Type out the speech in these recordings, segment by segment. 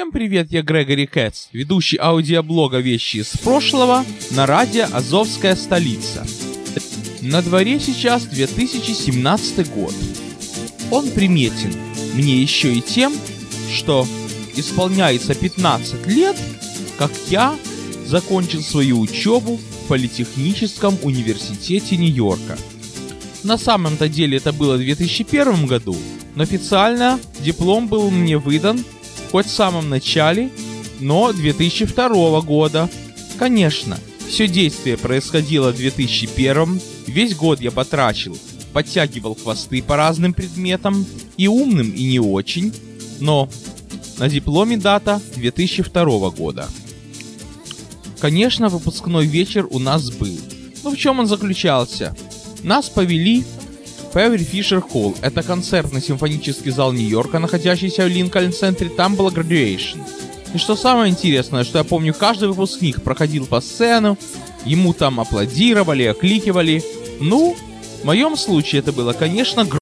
Всем привет, я Грегори Кэтс, ведущий аудиоблога «Вещи из прошлого» на радио «Азовская столица». На дворе сейчас 2017 год. Он приметен мне еще и тем, что исполняется 15 лет, как я закончил свою учебу в Политехническом университете Нью-Йорка. На самом-то деле это было в 2001 году, но официально диплом был мне выдан хоть в самом начале, но 2002 года. Конечно, все действие происходило в 2001, весь год я потрачил, подтягивал хвосты по разным предметам, и умным, и не очень, но на дипломе дата 2002 года. Конечно, выпускной вечер у нас был. Но в чем он заключался? Нас повели Певри Фишер Холл — это концертный симфонический зал Нью-Йорка, находящийся в Линкольн-центре, там была graduation. И что самое интересное, что я помню, каждый выпускник проходил по сцену, ему там аплодировали, окликивали. Ну, в моем случае это было, конечно, гр...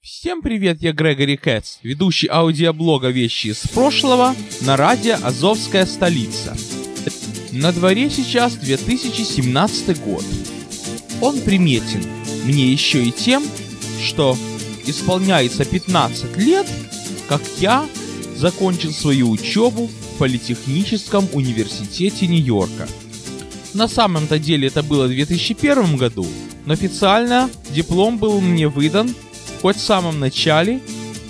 Всем привет, я Грегори Кэтс, ведущий аудиоблога «Вещи из прошлого» на радио «Азовская столица». На дворе сейчас 2017 год. Он приметен мне еще и тем, что исполняется 15 лет, как я закончил свою учебу в Политехническом университете Нью-Йорка. На самом-то деле это было в 2001 году, но официально диплом был мне выдан хоть в самом начале,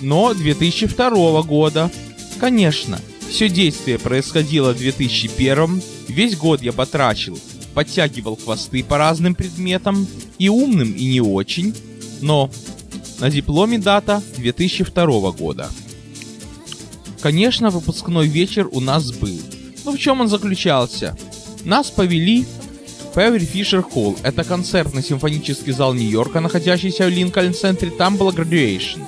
но 2002 года. Конечно, все действие происходило в 2001, весь год я потрачил, подтягивал хвосты по разным предметам, и умным, и не очень, но на дипломе дата 2002 года. Конечно, выпускной вечер у нас был. Но в чем он заключался? Нас повели в Певри Фишер Холл. Это концертный симфонический зал Нью-Йорка, находящийся в Линкольн-центре. Там была graduation.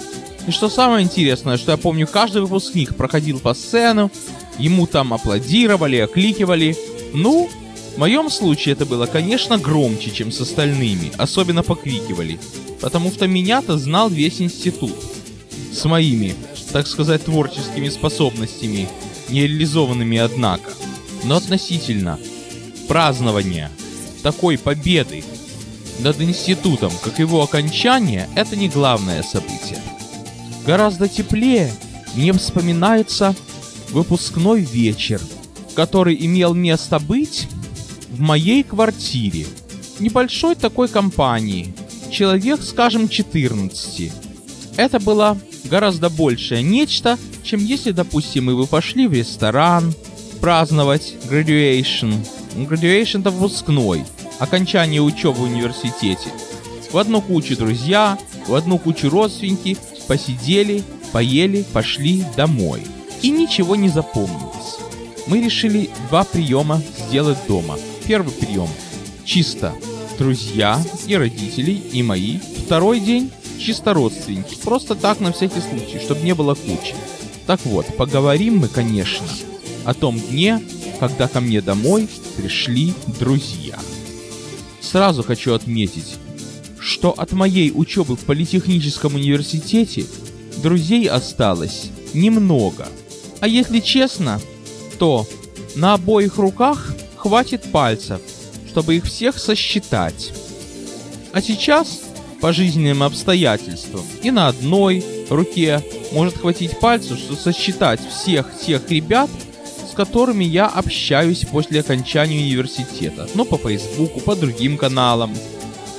И что самое интересное, что я помню, каждый выпускник проходил по сцену, ему там аплодировали, окликивали. Ну, в моем случае это было, конечно, громче, чем с остальными, особенно покрикивали, потому что меня-то знал весь институт. С моими, так сказать, творческими способностями, нереализованными однако. Но относительно празднования такой победы над институтом, как его окончание, это не главное событие. Гораздо теплее мне вспоминается выпускной вечер, который имел место быть в моей квартире. Небольшой такой компании. Человек, скажем, 14. Это было гораздо большее нечто, чем если, допустим, мы бы пошли в ресторан праздновать graduation. Graduation это выпускной, окончание учебы в университете. В одну кучу друзья, в одну кучу родственники, посидели, поели, пошли домой. И ничего не запомнилось. Мы решили два приема сделать дома – Первый прием чисто друзья и родители, и мои. Второй день чисто родственники. Просто так на всякий случай, чтобы не было кучи. Так вот, поговорим мы, конечно, о том дне, когда ко мне домой пришли друзья. Сразу хочу отметить, что от моей учебы в Политехническом университете друзей осталось немного. А если честно, то на обоих руках хватит пальцев, чтобы их всех сосчитать. А сейчас, по жизненным обстоятельствам, и на одной руке может хватить пальцев, чтобы сосчитать всех тех ребят, с которыми я общаюсь после окончания университета. Ну, по Фейсбуку, по другим каналам.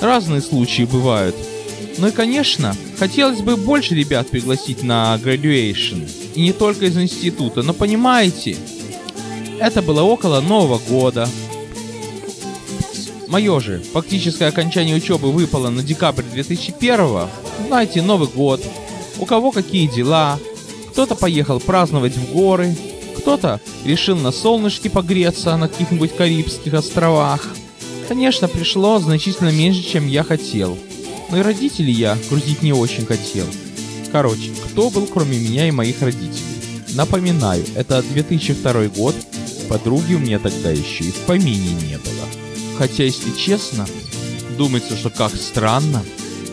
Разные случаи бывают. Ну и, конечно, хотелось бы больше ребят пригласить на graduation. И не только из института, но понимаете, это было около Нового года. Мое же фактическое окончание учебы выпало на декабрь 2001 Знаете, Новый год. У кого какие дела. Кто-то поехал праздновать в горы. Кто-то решил на солнышке погреться на каких-нибудь Карибских островах. Конечно, пришло значительно меньше, чем я хотел. Но и родителей я грузить не очень хотел. Короче, кто был кроме меня и моих родителей? Напоминаю, это 2002 год, подруги у меня тогда еще и в помине не было. Хотя, если честно, думается, что как странно,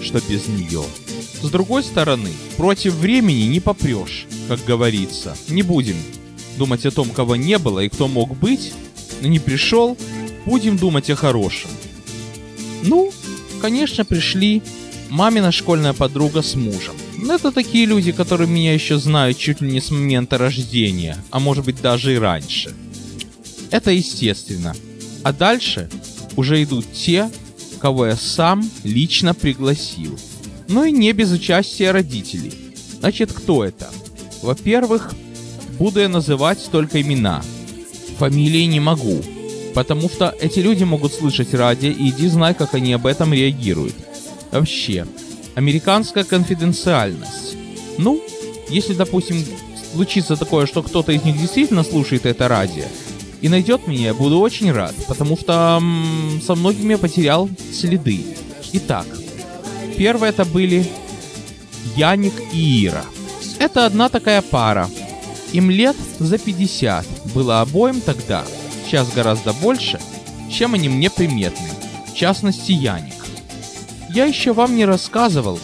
что без нее. С другой стороны, против времени не попрешь, как говорится. Не будем думать о том, кого не было и кто мог быть, но не пришел, будем думать о хорошем. Ну, конечно, пришли мамина школьная подруга с мужем. Но это такие люди, которые меня еще знают чуть ли не с момента рождения, а может быть даже и раньше. Это естественно. А дальше уже идут те, кого я сам лично пригласил. Ну и не без участия родителей. Значит, кто это? Во-первых, буду я называть только имена. Фамилии не могу, потому что эти люди могут слышать радио и иди знай, как они об этом реагируют. Вообще, американская конфиденциальность. Ну, если, допустим, случится такое, что кто-то из них действительно слушает это радио и найдет меня, я буду очень рад, потому что м, со многими я потерял следы. Итак, первое это были Яник и Ира. Это одна такая пара. Им лет за 50 было обоим тогда, сейчас гораздо больше, чем они мне приметны, в частности Яник. Я еще вам не рассказывал,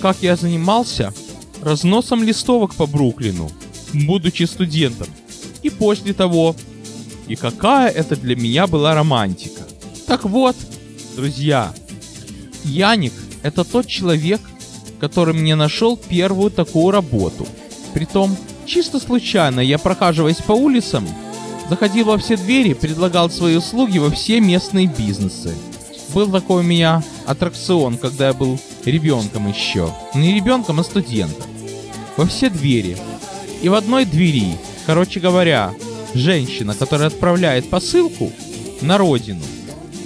как я занимался разносом листовок по Бруклину, будучи студентом. И после того, и какая это для меня была романтика. Так вот, друзья, Яник – это тот человек, который мне нашел первую такую работу. Притом, чисто случайно я, прохаживаясь по улицам, заходил во все двери, предлагал свои услуги во все местные бизнесы. Был такой у меня аттракцион, когда я был ребенком еще. Не ребенком, а студентом. Во все двери. И в одной двери, короче говоря, женщина, которая отправляет посылку на родину,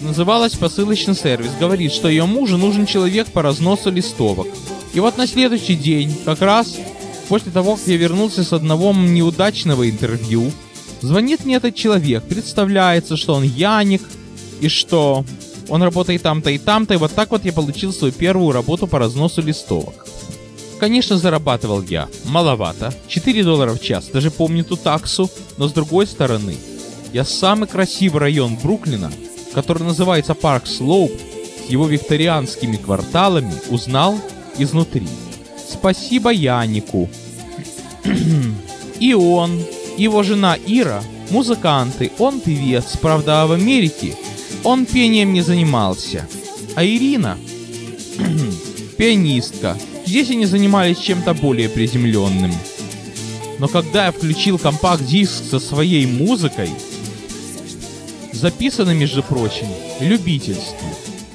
называлась посылочный сервис, говорит, что ее мужу нужен человек по разносу листовок. И вот на следующий день, как раз после того, как я вернулся с одного неудачного интервью, звонит мне этот человек, представляется, что он Яник, и что он работает там-то и там-то, и вот так вот я получил свою первую работу по разносу листовок. Конечно, зарабатывал я. Маловато. 4 доллара в час. Даже помню ту таксу. Но с другой стороны, я самый красивый район Бруклина, который называется Парк Слоуп, с его викторианскими кварталами, узнал изнутри. Спасибо Янику. и он, его жена Ира, музыканты, он певец, правда, в Америке он пением не занимался. А Ирина, пианистка, здесь они занимались чем-то более приземленным. Но когда я включил компакт-диск со своей музыкой, записаны, между прочим, любительски.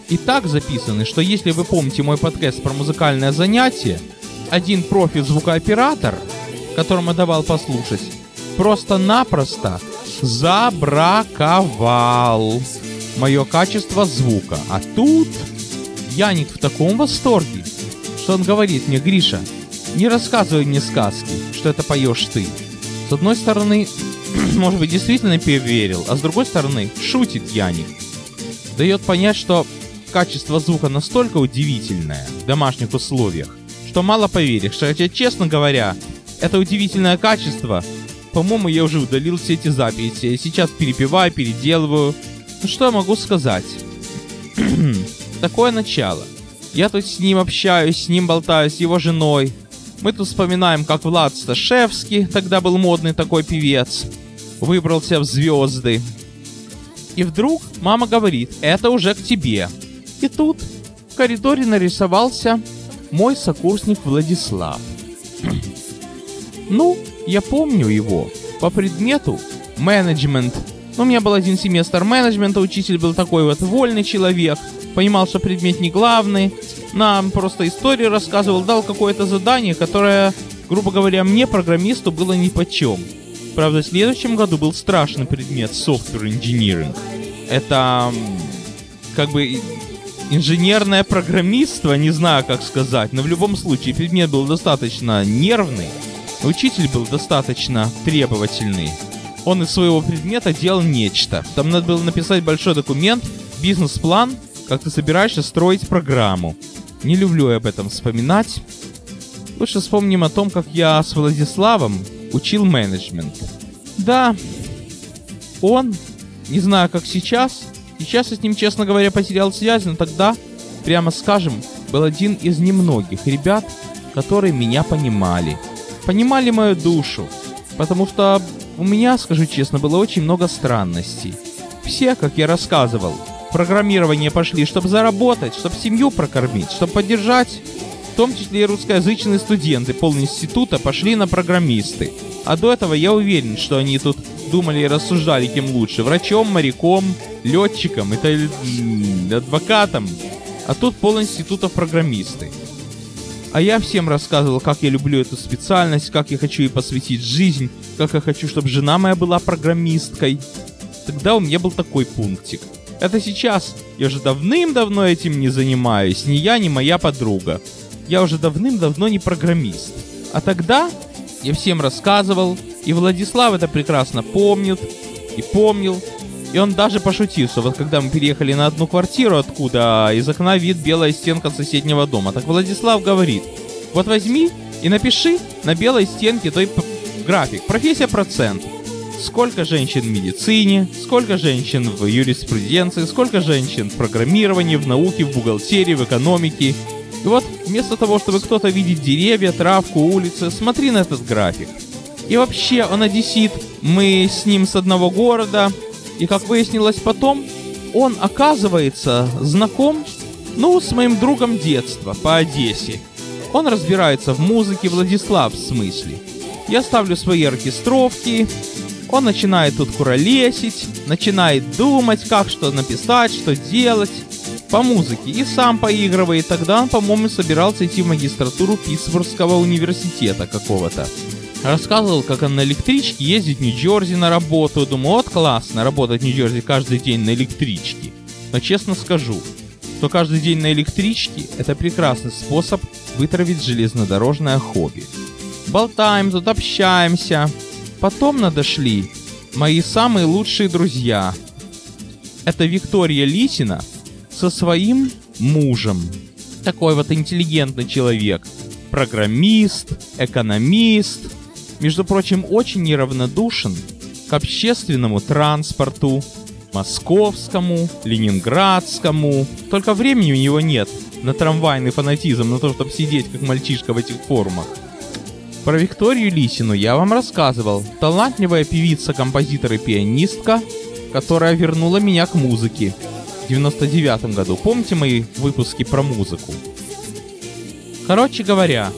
И так записаны, что если вы помните мой подкаст про музыкальное занятие, один профи-звукооператор, которому я давал послушать, просто-напросто забраковал мое качество звука. А тут Яник в таком восторге, что он говорит мне, Гриша, не рассказывай мне сказки, что это поешь ты. С одной стороны, может быть, действительно поверил, а с другой стороны, шутит Яник. Дает понять, что качество звука настолько удивительное в домашних условиях, что мало поверишь. Хотя, честно говоря, это удивительное качество, по-моему, я уже удалил все эти записи. Сейчас перепеваю, переделываю, ну что я могу сказать? Такое начало. Я тут с ним общаюсь, с ним болтаю, с его женой. Мы тут вспоминаем, как Влад Сташевский, тогда был модный такой певец, выбрался в звезды. И вдруг мама говорит, это уже к тебе. И тут в коридоре нарисовался мой сокурсник Владислав. ну, я помню его по предмету менеджмент. Ну, у меня был один семестр менеджмента, учитель был такой вот вольный человек, понимал, что предмет не главный, нам просто историю рассказывал, дал какое-то задание, которое, грубо говоря, мне, программисту, было ни по чем. Правда, в следующем году был страшный предмет Software Engineering. Это как бы инженерное программистство, не знаю как сказать, но в любом случае предмет был достаточно нервный, учитель был достаточно требовательный. Он из своего предмета делал нечто. Там надо было написать большой документ, бизнес-план, как ты собираешься строить программу. Не люблю я об этом вспоминать. Лучше вспомним о том, как я с Владиславом учил менеджмент. Да, он, не знаю как сейчас, сейчас я с ним, честно говоря, потерял связь, но тогда, прямо скажем, был один из немногих ребят, которые меня понимали. Понимали мою душу, потому что у меня, скажу честно, было очень много странностей. Все, как я рассказывал, программирование пошли, чтобы заработать, чтобы семью прокормить, чтобы поддержать. В том числе и русскоязычные студенты пол института пошли на программисты. А до этого я уверен, что они тут думали и рассуждали, кем лучше. Врачом, моряком, летчиком, это адвокатом. А тут пол институтов программисты. А я всем рассказывал, как я люблю эту специальность, как я хочу ей посвятить жизнь, как я хочу, чтобы жена моя была программисткой. Тогда у меня был такой пунктик. Это сейчас. Я уже давным-давно этим не занимаюсь. Ни я, ни моя подруга. Я уже давным-давно не программист. А тогда я всем рассказывал, и Владислав это прекрасно помнит, и помнил. И он даже пошутил, что вот когда мы переехали на одну квартиру, откуда из окна вид белая стенка соседнего дома, так Владислав говорит, вот возьми и напиши на белой стенке той график, профессия процент сколько женщин в медицине, сколько женщин в юриспруденции, сколько женщин в программировании, в науке, в бухгалтерии, в экономике. И вот вместо того, чтобы кто-то видеть деревья, травку, улицы, смотри на этот график. И вообще он одессит, мы с ним с одного города, и как выяснилось потом, он оказывается знаком, ну, с моим другом детства по Одессе. Он разбирается в музыке, Владислав в смысле. Я ставлю свои оркестровки, он начинает тут куролесить, начинает думать, как что написать, что делать по музыке и сам поигрывает. Тогда он, по-моему, собирался идти в магистратуру Питтсбургского университета какого-то. Рассказывал, как он на электричке ездит в Нью-Джерси на работу. Думаю, вот классно, работать в Нью-Джерси каждый день на электричке. Но честно скажу, что каждый день на электричке – это прекрасный способ вытравить железнодорожное хобби. Болтаем тут, общаемся, Потом надошли мои самые лучшие друзья. Это Виктория Лисина со своим мужем. Такой вот интеллигентный человек. Программист, экономист. Между прочим, очень неравнодушен к общественному транспорту, московскому, ленинградскому. Только времени у него нет на трамвайный фанатизм, на то, чтобы сидеть как мальчишка в этих формах. Про Викторию Лисину я вам рассказывал. Талантливая певица, композитор и пианистка, которая вернула меня к музыке в 99 году. Помните мои выпуски про музыку? Короче говоря,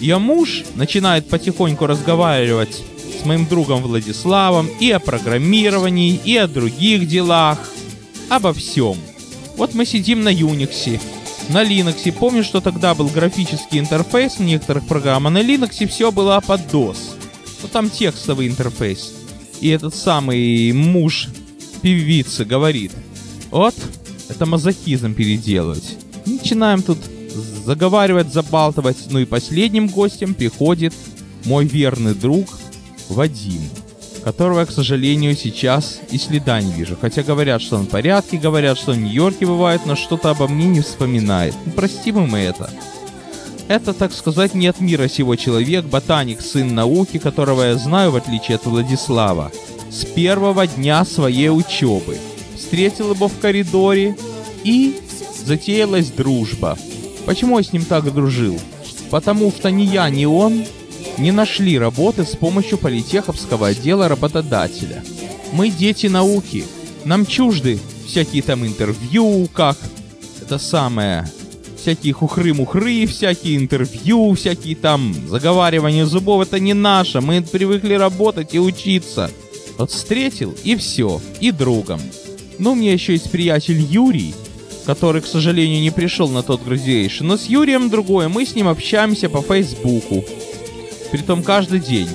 ее муж начинает потихоньку разговаривать с моим другом Владиславом и о программировании, и о других делах, обо всем. Вот мы сидим на Юниксе, на Linux. Помню, что тогда был графический интерфейс в некоторых программ, а на Linux все было под DOS. Ну там текстовый интерфейс. И этот самый муж певицы говорит, вот, это мазохизм переделывать. Начинаем тут заговаривать, забалтывать. Ну и последним гостем приходит мой верный друг Вадим которого к сожалению, сейчас и следа не вижу. Хотя говорят, что он в порядке, говорят, что в Нью-Йорке бывает, но что-то обо мне не вспоминает. Ну, простим мы это. Это, так сказать, не от мира сего человек, ботаник, сын науки, которого я знаю, в отличие от Владислава, с первого дня своей учебы. Встретил его в коридоре и затеялась дружба. Почему я с ним так дружил? Потому что ни я, ни он не нашли работы с помощью политеховского отдела работодателя. Мы дети науки. Нам чужды всякие там интервью, как это самое, всякие хухры-мухры, всякие интервью, всякие там заговаривания зубов. Это не наше. Мы привыкли работать и учиться. Вот встретил и все, и другом. Ну, у меня еще есть приятель Юрий, который, к сожалению, не пришел на тот градиейшн, но с Юрием другое, мы с ним общаемся по Фейсбуку. Притом каждый день.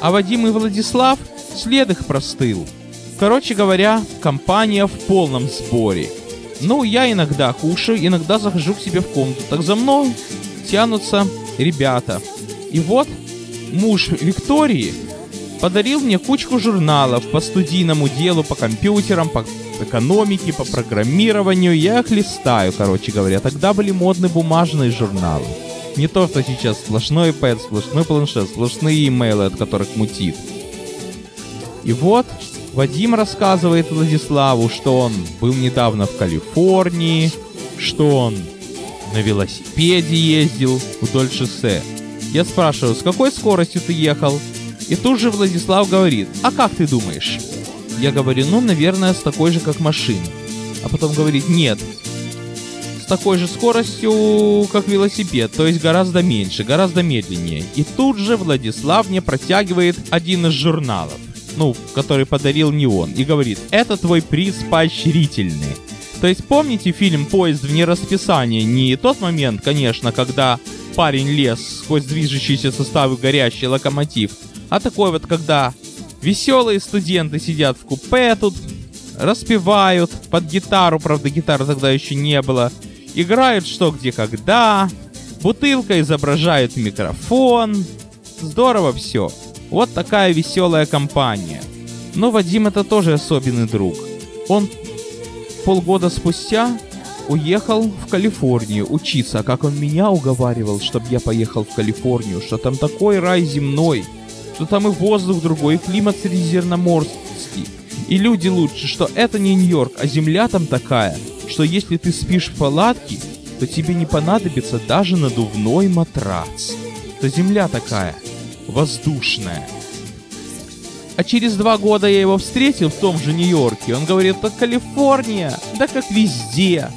А Вадим и Владислав след их простыл. Короче говоря, компания в полном сборе. Ну, я иногда кушаю, иногда захожу к себе в комнату. Так за мной тянутся ребята. И вот муж Виктории подарил мне кучку журналов по студийному делу, по компьютерам, по экономике, по программированию. Я их листаю, короче говоря. Тогда были модные бумажные журналы. Не то, что сейчас сплошной iPad, сплошной планшет, сплошные имейлы, от которых мутит. И вот Вадим рассказывает Владиславу, что он был недавно в Калифорнии, что он на велосипеде ездил вдоль шоссе. Я спрашиваю, с какой скоростью ты ехал? И тут же Владислав говорит, а как ты думаешь? Я говорю, ну, наверное, с такой же, как машина. А потом говорит, нет, такой же скоростью, как велосипед, то есть гораздо меньше, гораздо медленнее. И тут же Владислав мне протягивает один из журналов, ну, который подарил не он, и говорит, это твой приз поощрительный. То есть помните фильм «Поезд в нерасписание»? Не тот момент, конечно, когда парень лез сквозь движущиеся составы горящий локомотив, а такой вот, когда веселые студенты сидят в купе тут, распевают под гитару, правда гитары тогда еще не было, играют что, где, когда, бутылка изображает микрофон, здорово все. Вот такая веселая компания. Но Вадим это тоже особенный друг. Он полгода спустя уехал в Калифорнию учиться, как он меня уговаривал, чтобы я поехал в Калифорнию, что там такой рай земной, что там и воздух другой, и климат средиземноморский, и люди лучше, что это не Нью-Йорк, а земля там такая, что если ты спишь в палатке, то тебе не понадобится даже надувной матрац. То земля такая, воздушная. А через два года я его встретил в том же Нью-Йорке. Он говорит, это Калифорния, да как везде.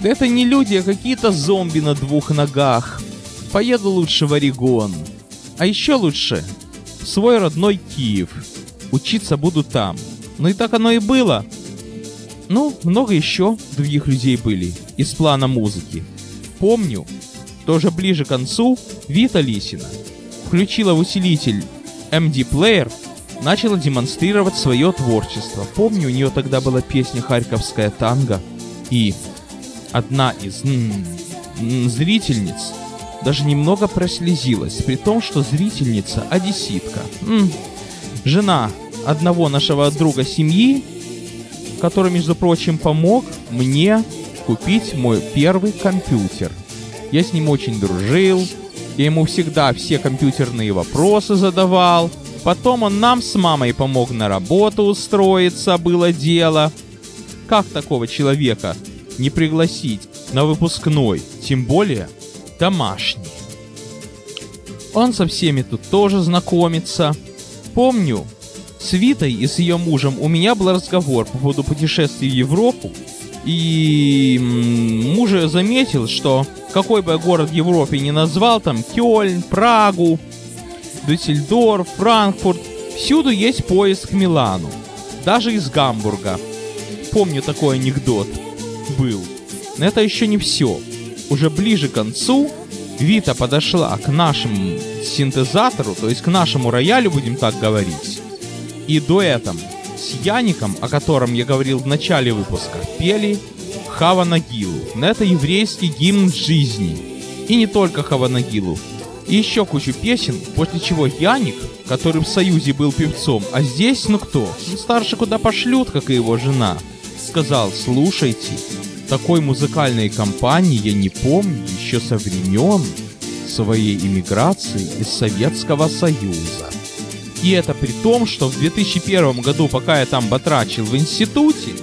Да это не люди, а какие-то зомби на двух ногах. Поеду лучше в Орегон. А еще лучше свой родной Киев. Учиться буду там. Ну и так оно и было. Ну, много еще других людей были из плана музыки. Помню, тоже ближе к концу, Вита Лисина включила в усилитель MD Player начала демонстрировать свое творчество. Помню, у нее тогда была песня «Харьковская танго», и одна из м -м, зрительниц даже немного прослезилась, при том, что зрительница одесситка. М жена одного нашего друга семьи, который, между прочим, помог мне купить мой первый компьютер. Я с ним очень дружил, я ему всегда все компьютерные вопросы задавал, Потом он нам с мамой помог на работу устроиться, было дело. Как такого человека не пригласить на выпускной, тем более домашний? Он со всеми тут тоже знакомится. Помню, с Витой и с ее мужем у меня был разговор по поводу путешествий в Европу. И муж заметил, что какой бы город в Европе ни назвал, там Кёльн, Прагу, Дюссельдорф, Франкфурт. Всюду есть поезд к Милану. Даже из Гамбурга. Помню такой анекдот. Был. Но это еще не все. Уже ближе к концу Вита подошла к нашему синтезатору, то есть к нашему роялю, будем так говорить. И дуэтом с Яником, о котором я говорил в начале выпуска, пели Хава Нагилу. Это еврейский гимн жизни. И не только Хава Нагилу и еще кучу песен, после чего Яник, который в Союзе был певцом, а здесь, ну кто, ну, старше куда пошлют, как и его жена, сказал, слушайте, такой музыкальной компании я не помню еще со времен своей иммиграции из Советского Союза. И это при том, что в 2001 году, пока я там батрачил в институте,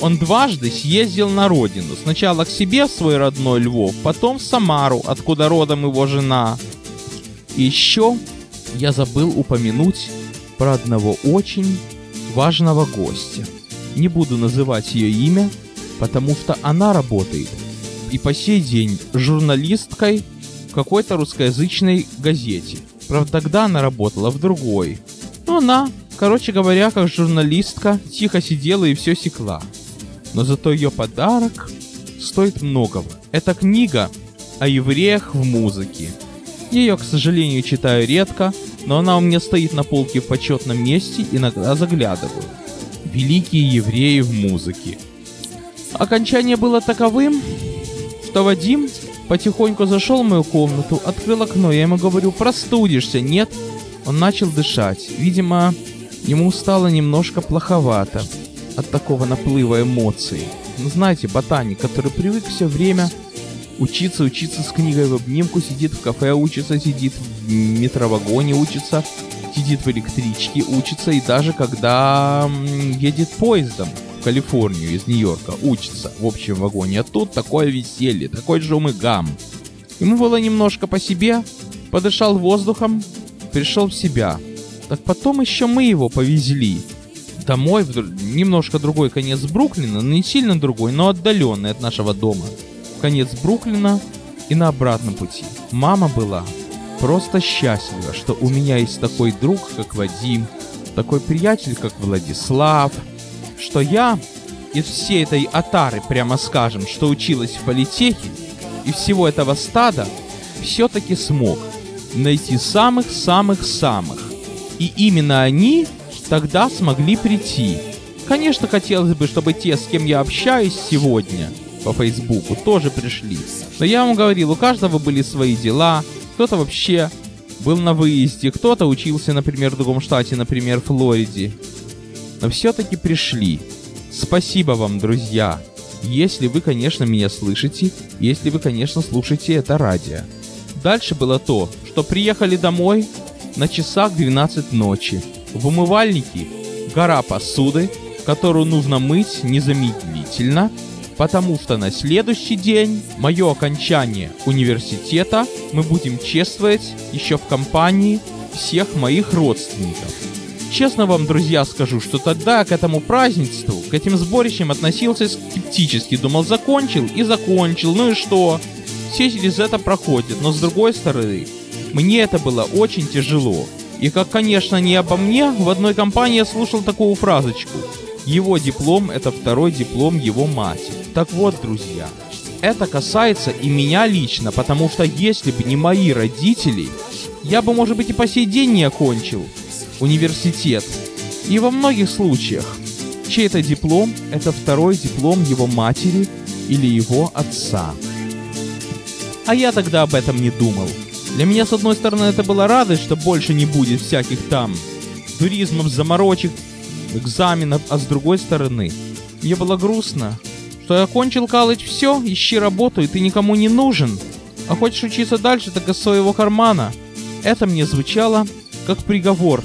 он дважды съездил на родину. Сначала к себе в свой родной Львов, потом в Самару, откуда родом его жена. И еще я забыл упомянуть про одного очень важного гостя. Не буду называть ее имя, потому что она работает и по сей день журналисткой какой-то русскоязычной газете. Правда, тогда она работала в другой. Но она Короче говоря, как журналистка, тихо сидела и все секла. Но зато ее подарок стоит многого. Это книга о евреях в музыке. Ее, к сожалению, читаю редко, но она у меня стоит на полке в почетном месте, иногда заглядываю. Великие евреи в музыке. Окончание было таковым, что Вадим потихоньку зашел в мою комнату, открыл окно, я ему говорю, простудишься, нет? Он начал дышать. Видимо, ему стало немножко плоховато от такого наплыва эмоций. Ну, знаете, ботаник, который привык все время учиться, учиться с книгой в обнимку, сидит в кафе, учится, сидит в метровагоне, учится, сидит в электричке, учится, и даже когда едет поездом в Калифорнию из Нью-Йорка, учится в общем вагоне. А тут такое веселье, такой жум и гам. Ему было немножко по себе, подышал воздухом, пришел в себя. Так потом еще мы его повезли домой, в немножко другой конец Бруклина, не сильно другой, но отдаленный от нашего дома конец Бруклина и на обратном пути. Мама была просто счастлива, что у меня есть такой друг, как Вадим, такой приятель, как Владислав, что я из всей этой отары, прямо скажем, что училась в политехе, и всего этого стада, все-таки смог найти самых-самых-самых. И именно они тогда смогли прийти. Конечно, хотелось бы, чтобы те, с кем я общаюсь сегодня – по Фейсбуку тоже пришли. Но я вам говорил, у каждого были свои дела, кто-то вообще был на выезде, кто-то учился, например, в другом штате, например, Флориде. Но все-таки пришли. Спасибо вам, друзья. Если вы, конечно, меня слышите, если вы, конечно, слушаете это радио. Дальше было то, что приехали домой на часах 12 ночи. В умывальнике гора посуды, которую нужно мыть незамедлительно, потому что на следующий день, мое окончание университета, мы будем чествовать еще в компании всех моих родственников. Честно вам, друзья, скажу, что тогда к этому празднеству, к этим сборищам относился скептически. Думал, закончил и закончил, ну и что? Все через это проходят, но с другой стороны, мне это было очень тяжело. И как, конечно, не обо мне, в одной компании я слушал такую фразочку. Его диплом – это второй диплом его матери. Так вот, друзья, это касается и меня лично, потому что если бы не мои родители, я бы, может быть, и по сей день не окончил университет. И во многих случаях чей-то диплом – это второй диплом его матери или его отца. А я тогда об этом не думал. Для меня, с одной стороны, это была радость, что больше не будет всяких там туризмов, заморочек, экзаменов, а с другой стороны, мне было грустно, что я окончил колледж, все, ищи работу, и ты никому не нужен. А хочешь учиться дальше, так из своего кармана. Это мне звучало как приговор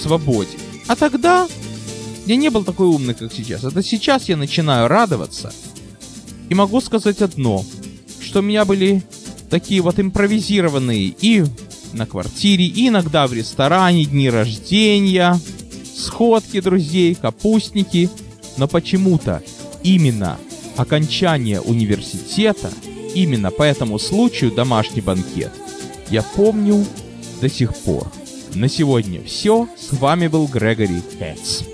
свободе. А тогда я не был такой умный, как сейчас. Это сейчас я начинаю радоваться. И могу сказать одно, что у меня были такие вот импровизированные и на квартире, и иногда в ресторане, дни рождения, сходки друзей, капустники. Но почему-то именно окончание университета, именно по этому случаю домашний банкет, я помню до сих пор. На сегодня все. С вами был Грегори Хэтс.